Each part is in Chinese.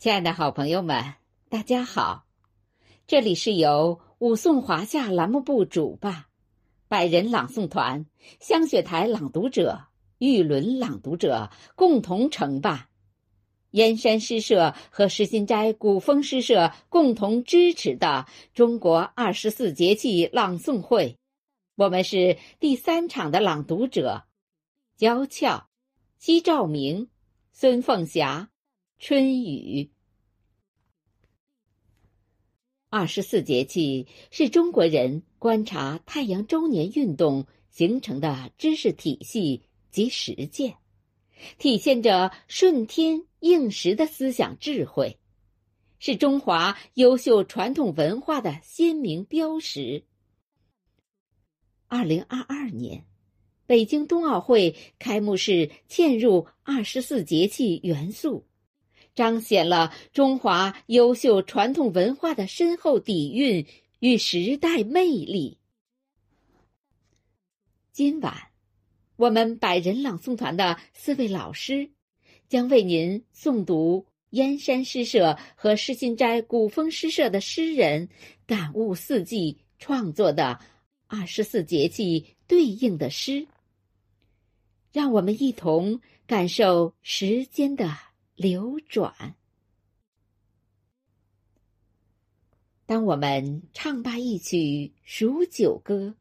亲爱的好朋友们，大家好！这里是由武颂华夏栏目部主办，百人朗诵团、香雪台朗读者、玉轮朗读者共同承办，燕山诗社和石心斋古风诗社共同支持的中国二十四节气朗诵会。我们是第三场的朗读者：娇俏、姬兆明、孙凤霞。春雨，二十四节气是中国人观察太阳周年运动形成的知识体系及实践，体现着顺天应时的思想智慧，是中华优秀传统文化的鲜明标识。二零二二年，北京冬奥会开幕式嵌入二十四节气元素。彰显了中华优秀传统文化的深厚底蕴与时代魅力。今晚，我们百人朗诵团的四位老师将为您诵读燕山诗社和诗心斋古风诗社的诗人感悟四季创作的二十四节气对应的诗，让我们一同感受时间的。流转。当我们唱罢一曲数九歌，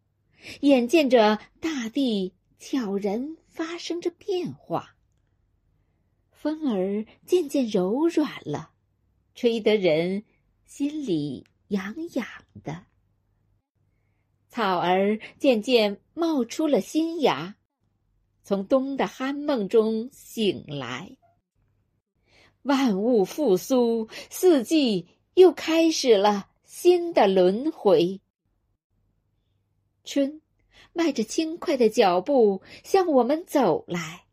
眼见着大地悄然发生着变化，风儿渐渐柔软了，吹得人心里痒痒的；草儿渐渐冒出了新芽，从冬的酣梦中醒来。万物复苏，四季又开始了新的轮回。春，迈着轻快的脚步向我们走来。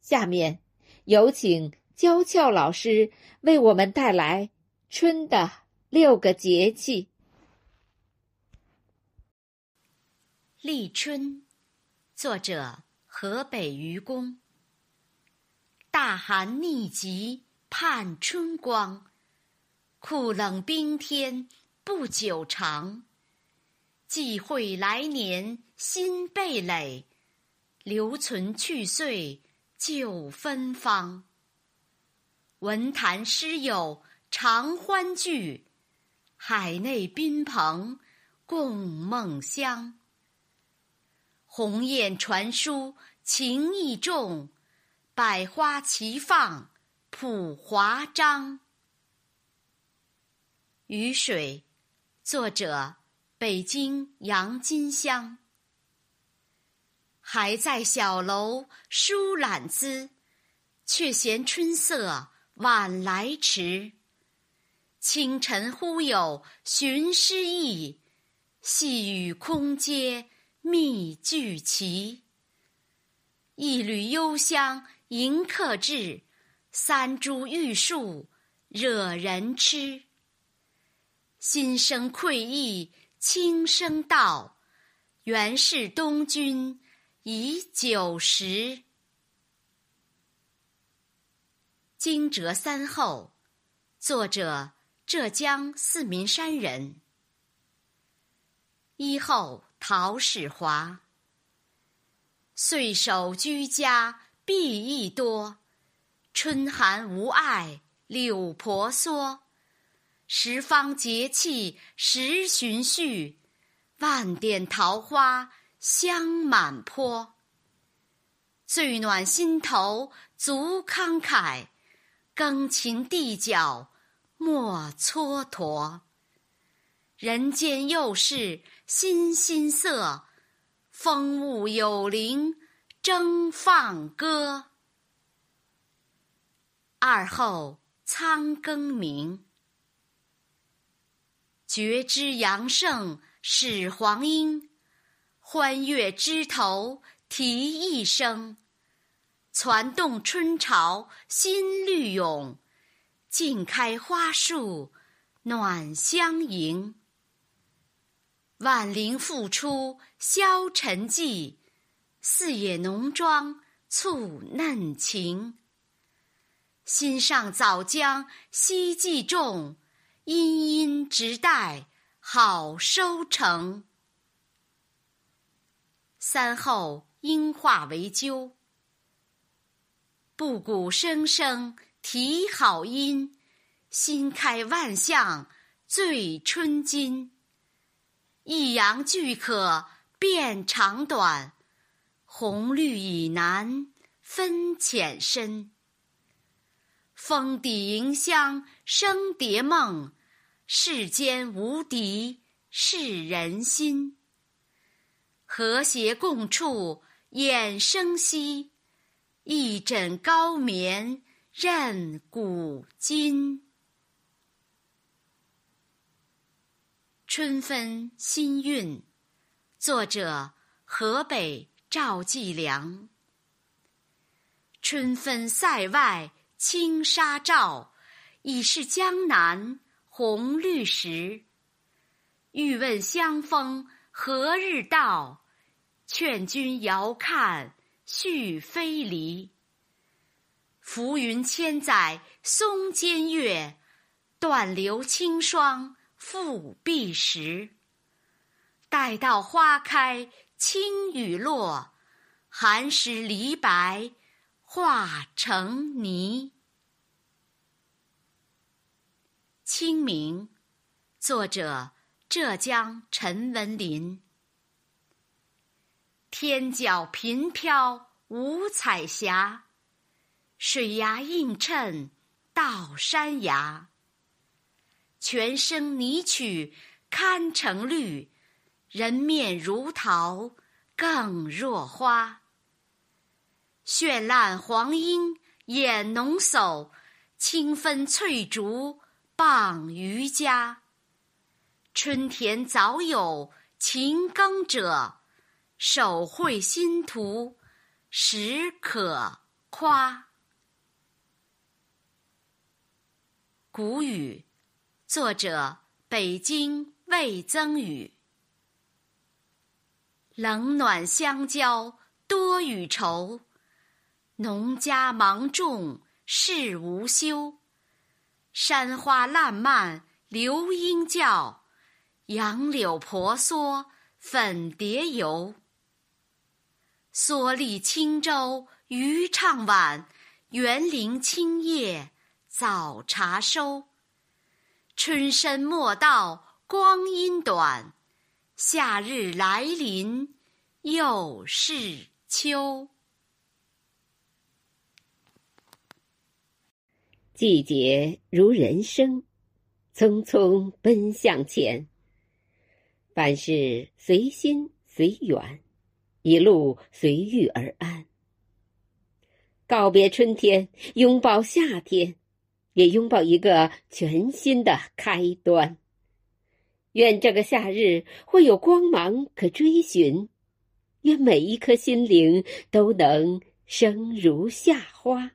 下面，有请娇俏老师为我们带来春的六个节气。立春，作者河北愚公。大寒逆极盼春光，酷冷冰天不久长。忌讳来年新蓓蕾，留存去岁旧芬芳。文坛诗友常欢聚，海内宾朋共梦乡。鸿雁传书情意重。百花齐放谱华章。雨水，作者北京杨金香。还在小楼书懒姿，却嫌春色晚来迟。清晨忽有寻诗意，细雨空阶密聚齐。一缕幽香。迎客至，三株玉树惹人痴。心生愧意，轻声道：“原是东君已久时。”惊蛰三候，作者浙江四明山人。一候陶始华，岁首居家。碧意多，春寒无碍柳婆娑。十方节气时循序，万点桃花香满坡。最暖心头足慷慨，耕勤地角莫蹉跎。人间又是新新色，风物有灵。争放歌，二后苍更鸣。觉知阳盛始黄莺，欢悦枝头啼一声。攒动春潮新绿涌，尽开花树暖相迎。万灵复出消沉寂。四野浓妆簇嫩情，心上早将希冀种，殷殷直待好收成。三后应化为鸠，布谷声声啼好音，新开万象醉春金。一阳俱可辨长短，红绿以南分浅深。风底迎香生蝶梦，世间无敌是人心。和谐共处衍生息，一枕高眠任古今。春分新韵，作者河北赵继良。春分塞外青纱罩，已是江南红绿时。欲问相逢。何日到？劝君遥看续飞离。浮云千载松间月，断流清霜复碧时。待到花开青雨落，寒食梨白化成泥。清明，作者。浙江陈文林，天角频飘五彩霞，水崖映衬到山崖。泉声拟曲堪成绿，人面如桃更若花。绚烂黄莺掩浓叟，清芬翠竹傍渔家。春田早有勤耕者，手绘新图实可夸。古语，作者北京魏增宇。冷暖相交多与愁，农家忙种事无休。山花烂漫流莺叫。杨柳婆娑粉蝶游，蓑笠轻舟渔唱晚，园林青叶早茶收。春深莫道光阴短，夏日来临又是秋。季节如人生，匆匆奔向前。凡事随心随缘，一路随遇而安。告别春天，拥抱夏天，也拥抱一个全新的开端。愿这个夏日会有光芒可追寻，愿每一颗心灵都能生如夏花，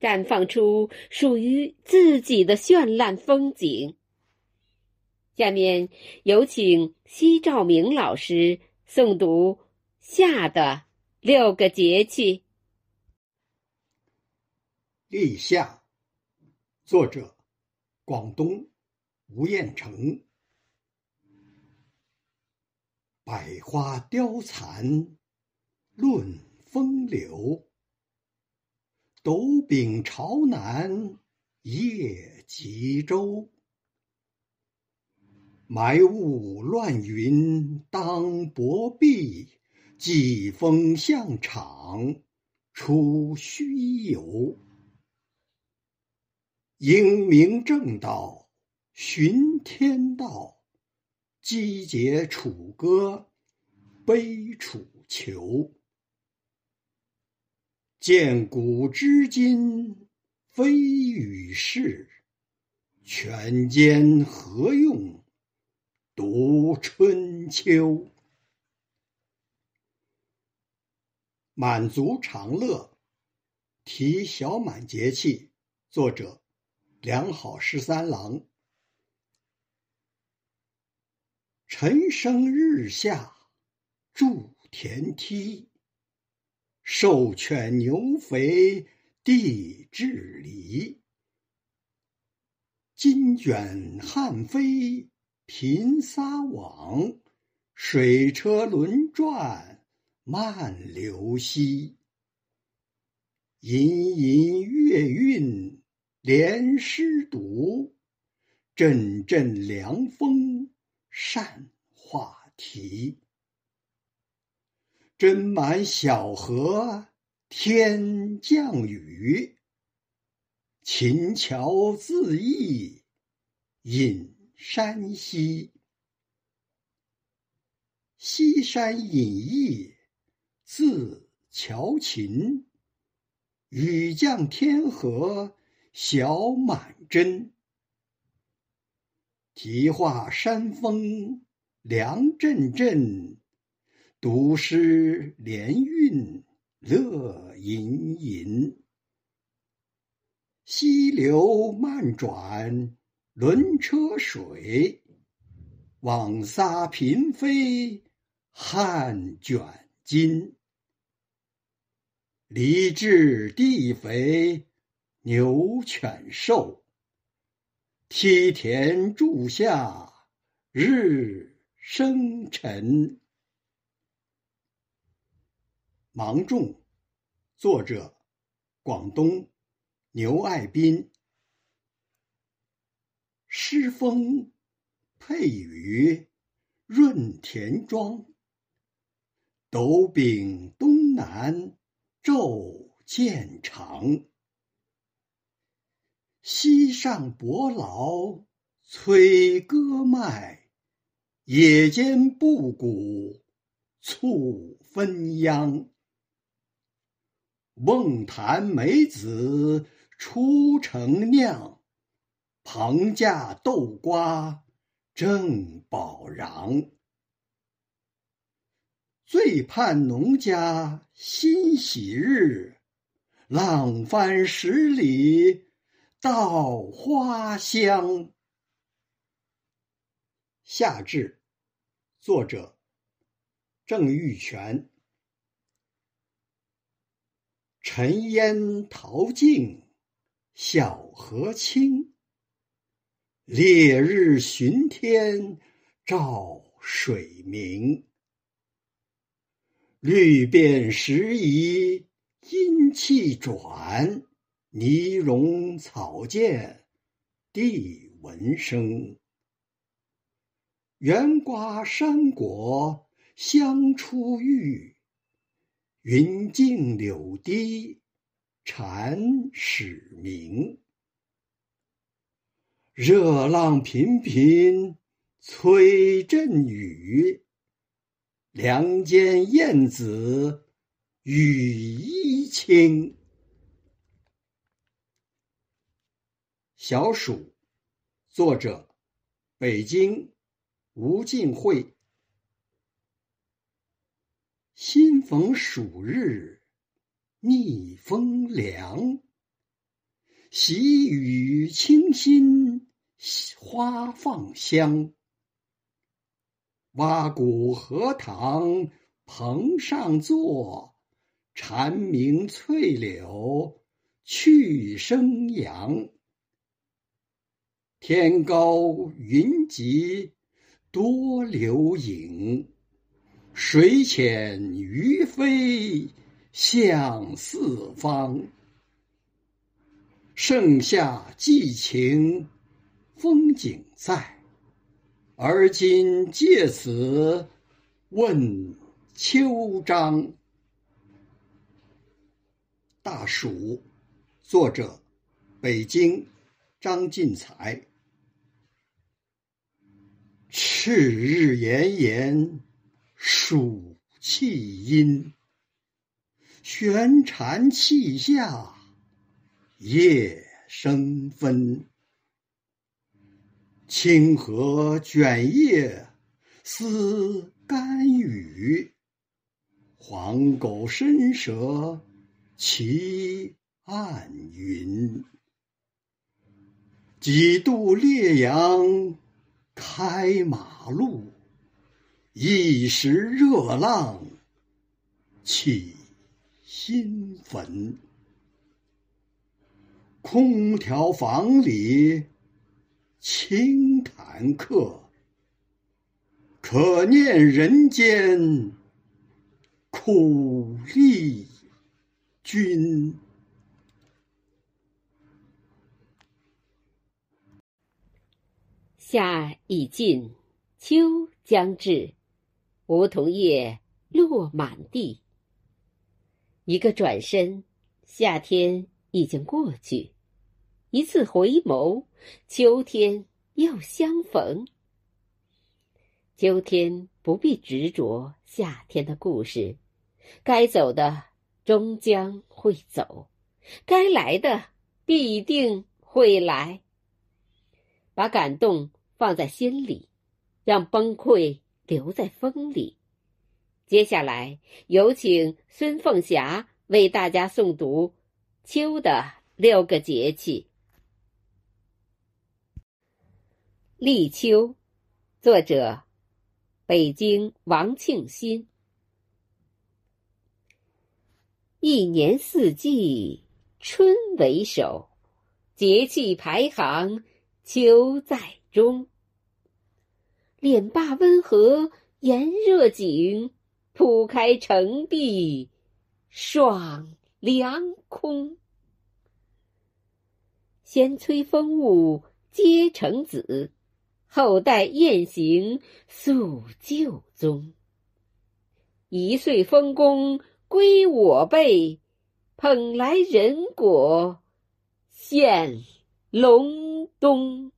绽放出属于自己的绚烂风景。下面有请西兆明老师诵读《夏的六个节气》。立夏，作者：广东吴彦成。百花凋残论风流，斗柄朝南夜极舟。埋雾乱云当薄壁，季风向场出虚游。英明正道寻天道，击节楚歌悲楚囚。见古知今非与世，权奸何用？读春秋，满族长乐，题小满节气，作者良好十三郎。晨生日下，筑田梯，兽犬牛肥地至离。金卷汉飞频撒网，水车轮转慢流溪。隐隐月韵连诗读，阵阵凉风善话题。斟满小河天降雨，琴桥自忆隐山溪。西山隐逸自乔琴。雨降天河小满针，题画山峰凉阵阵，读诗连韵乐吟吟。溪流漫转轮车水，网撒频飞汉卷巾。犁治地肥牛犬瘦，梯田柱下日生辰。芒种，作者广东牛爱斌。诗风配雨润田庄，斗柄东南。昼渐长，溪上伯劳催歌迈，野间布谷促分秧。瓮坛梅子出城酿，棚架豆瓜正饱瓤。最盼农家新喜日，浪翻十里稻花香。夏至，作者郑玉泉。尘烟淘尽小河清，烈日寻天照水明。绿遍时移阴气转，泥融草见地闻声。圆瓜山果香初郁，云径柳堤蝉始鸣。热浪频频催阵雨。梁间燕子雨衣轻。小暑，作者北京吴敬惠。新逢暑日，逆风凉。喜雨清新，花放香。蛙鼓荷塘棚上坐，蝉鸣翠柳去声扬。天高云集多流影，水浅鱼飞向四方。盛夏寄情，风景在。而今借此问秋章。大暑，作者北京张进才。赤日炎炎，暑气阴。悬蝉泣下，夜生分。清河卷叶思甘雨，黄狗伸舌骑暗云。几度烈阳开马路，一时热浪起新坟。空调房里轻谈客，可念人间苦力君。夏已尽，秋将至，梧桐叶落满地。一个转身，夏天已经过去；一次回眸，秋天又相逢。秋天不必执着夏天的故事，该走的终将会走，该来的必定会来。把感动放在心里，让崩溃留在风里。接下来，有请孙凤霞为大家诵读秋的六个节气。立秋，作者：北京王庆新。一年四季春为首，节气排行秋在中。脸坝温和，炎热景。铺开城壁，爽凉空。先催风物皆成子，后代雁行宿旧踪。一岁丰功归我辈，捧来人果献隆冬。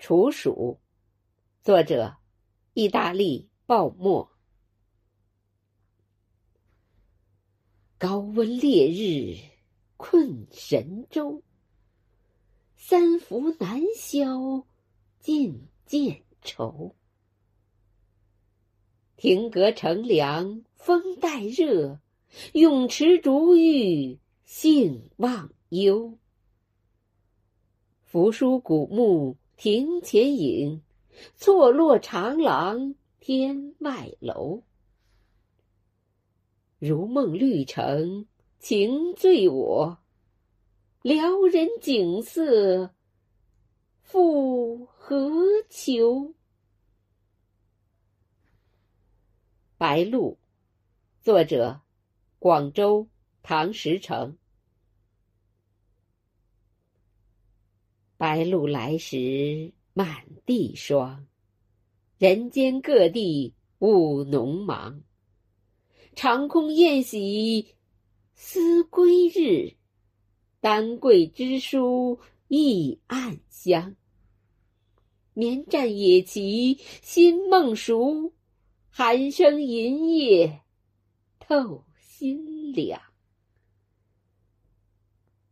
处暑，作者。意大利鲍沫，高温烈日困神州。三伏难消尽见愁。亭阁乘凉风带热，泳池逐玉兴忘忧。扶疏古木庭前影。错落长廊天外楼，如梦绿城情醉我，撩人景色复何求？白鹭，作者：广州唐时成。白露来时。满地霜，人间各地务农忙。长空宴喜思归日，丹桂枝疏意暗香。绵战野骑新梦熟，寒声银叶透心凉。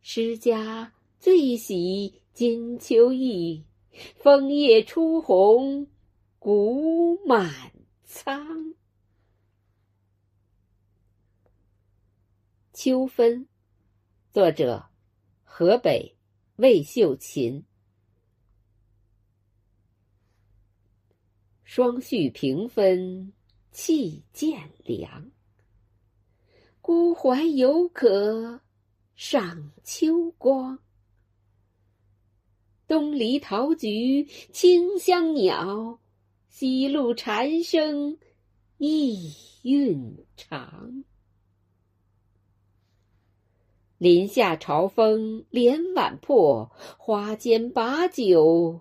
诗家最喜金秋意。枫叶初红，谷满仓。秋分，作者：河北魏秀琴。霜絮平分，气渐凉。孤怀犹可赏秋光。东篱桃菊清香袅，西路蝉声意韵长。林下潮风连碗破，花间把酒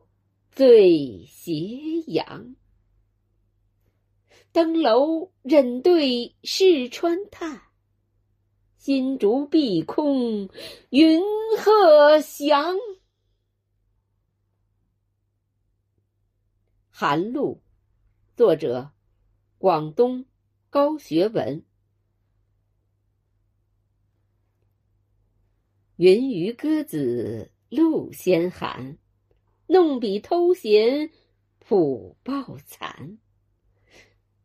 醉斜阳。登楼忍对试穿叹，新竹碧空云鹤翔。寒露，作者：广东高学文。云鱼鸽子露先寒，弄笔偷闲朴报残。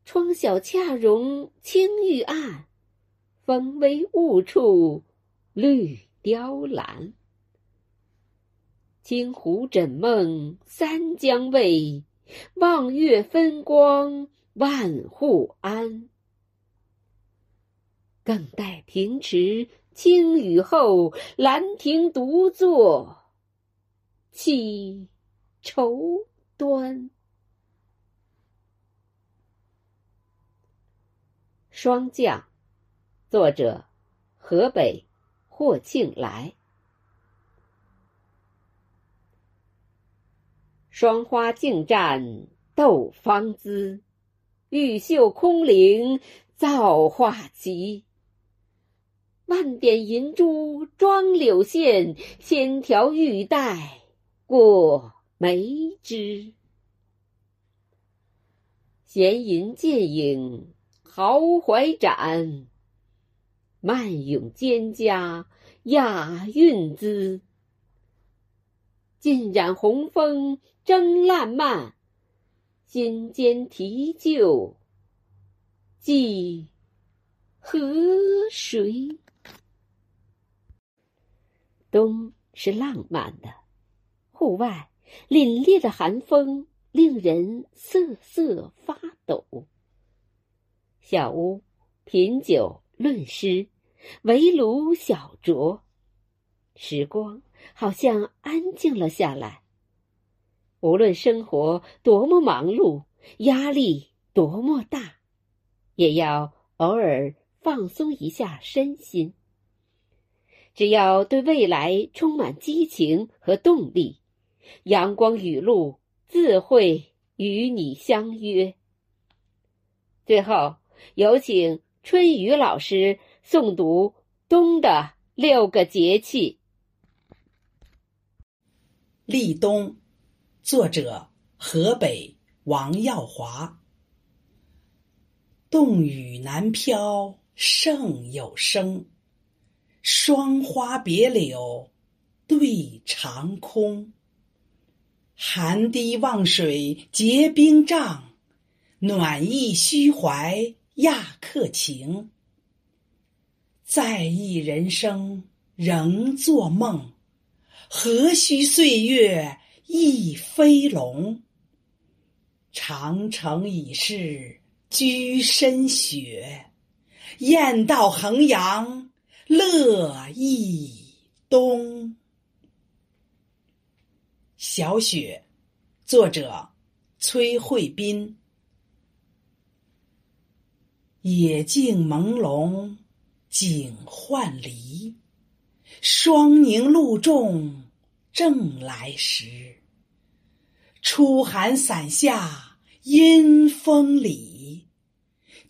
窗小恰容青玉案，风微雾处绿雕栏。清湖枕梦三江味。望月分光万户安，更待平池清雨后，兰亭独坐，起愁端。霜降，作者河北霍庆来。霜花竞绽斗芳姿，玉袖空灵造化奇。万点银珠装柳线，千条玉带过梅枝。闲吟剑影豪怀展，漫咏蒹葭雅韵姿。尽染红枫争烂漫，心间提旧寄河谁？冬是浪漫的，户外凛冽的寒风令人瑟瑟发抖。小屋品酒论诗，围炉小酌，时光好像安静了下来。无论生活多么忙碌，压力多么大，也要偶尔放松一下身心。只要对未来充满激情和动力，阳光雨露自会与你相约。最后，有请春雨老师诵读冬的六个节气。立冬，作者河北王耀华。冻雨南飘，胜有声。霜花别柳，对长空。寒堤望水结冰障，暖意虚怀亚客情。在意人生仍作梦，何须岁月亦飞龙？长城已是居深雪，雁道衡阳。乐亦东。小雪，作者崔慧斌。野径朦胧景涣离，霜凝露重正来时。初寒伞下阴风里，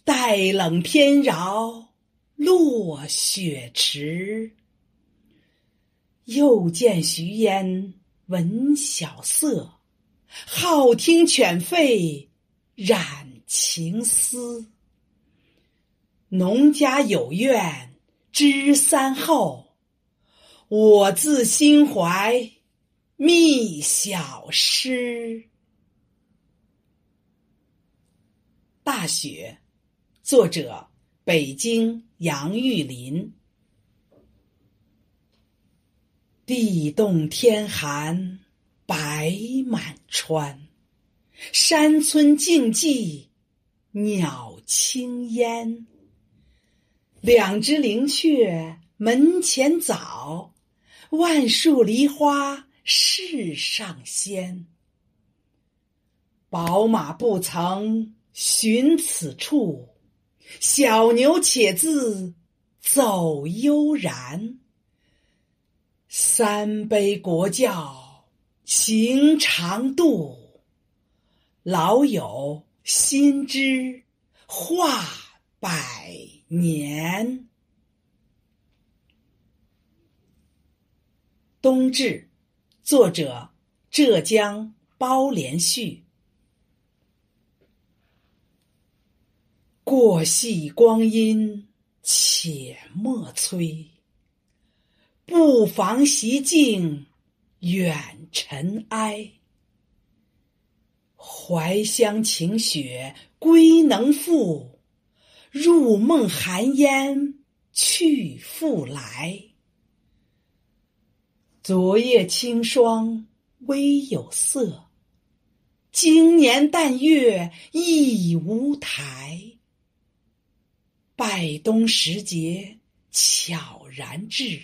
待冷偏饶。落雪池，又见徐烟闻晓色，好听犬吠染情思。农家有怨知三候，我自心怀觅小诗。大雪，作者。北京杨玉林。地冻天寒白满川，山村静寂鸟轻烟。两只灵雀门前早，万树梨花世上鲜。宝马不曾寻此处。小牛且自走悠然，三杯国窖行长度，老友新知话百年。冬至，作者浙江包连续。过隙光阴且莫催，不妨席静远尘埃。怀乡晴雪归能复，入梦寒烟去复来。昨夜清霜微有色，今年淡月亦无台。拜冬时节悄然至，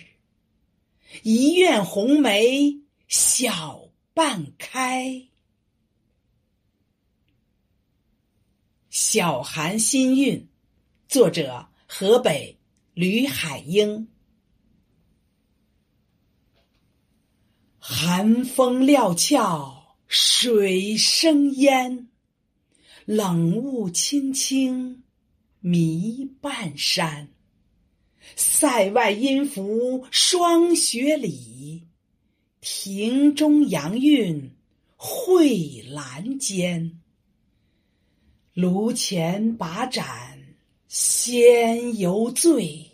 一院红梅小半开。小寒新韵，作者河北吕海英。寒风料峭水生烟，冷雾青青弥半山。塞外音符霜雪里，庭中阳韵蕙兰间。炉前把盏仙犹醉，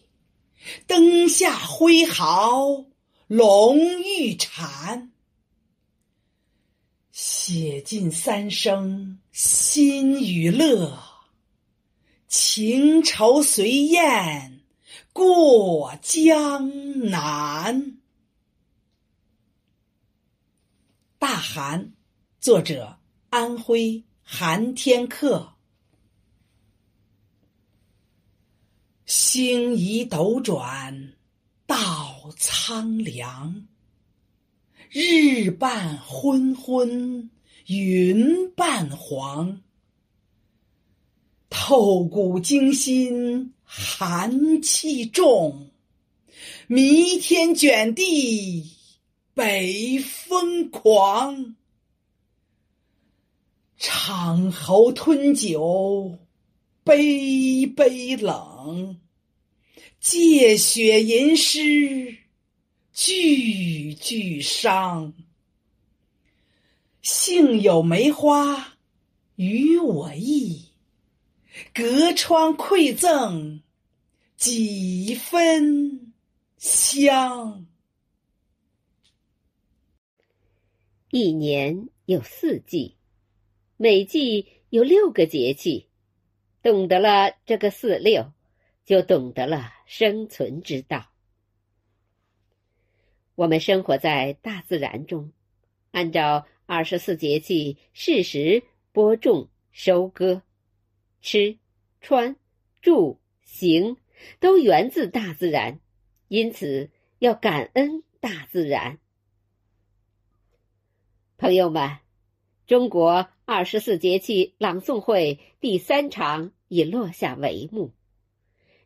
灯下挥毫龙欲禅。写尽三生心与乐，情愁随雁过江南。大寒，作者安徽寒天客。星移斗转苍凉，日半昏昏云半黄。透骨惊心寒气重，弥天卷地北风狂。长喉吞酒。杯杯冷，借雪吟诗，句句伤。幸有梅花与我意，隔窗馈赠几分香。一年有四季，每季有六个节气。懂得了这个四六，就懂得了生存之道。我们生活在大自然中，按照二十四节气适时播种、收割，吃、穿、住、行都源自大自然，因此要感恩大自然。朋友们，中国二十四节气朗诵会第三场。已落下帷幕，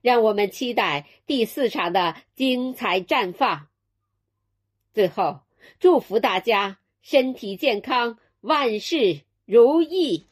让我们期待第四场的精彩绽放。最后，祝福大家身体健康，万事如意。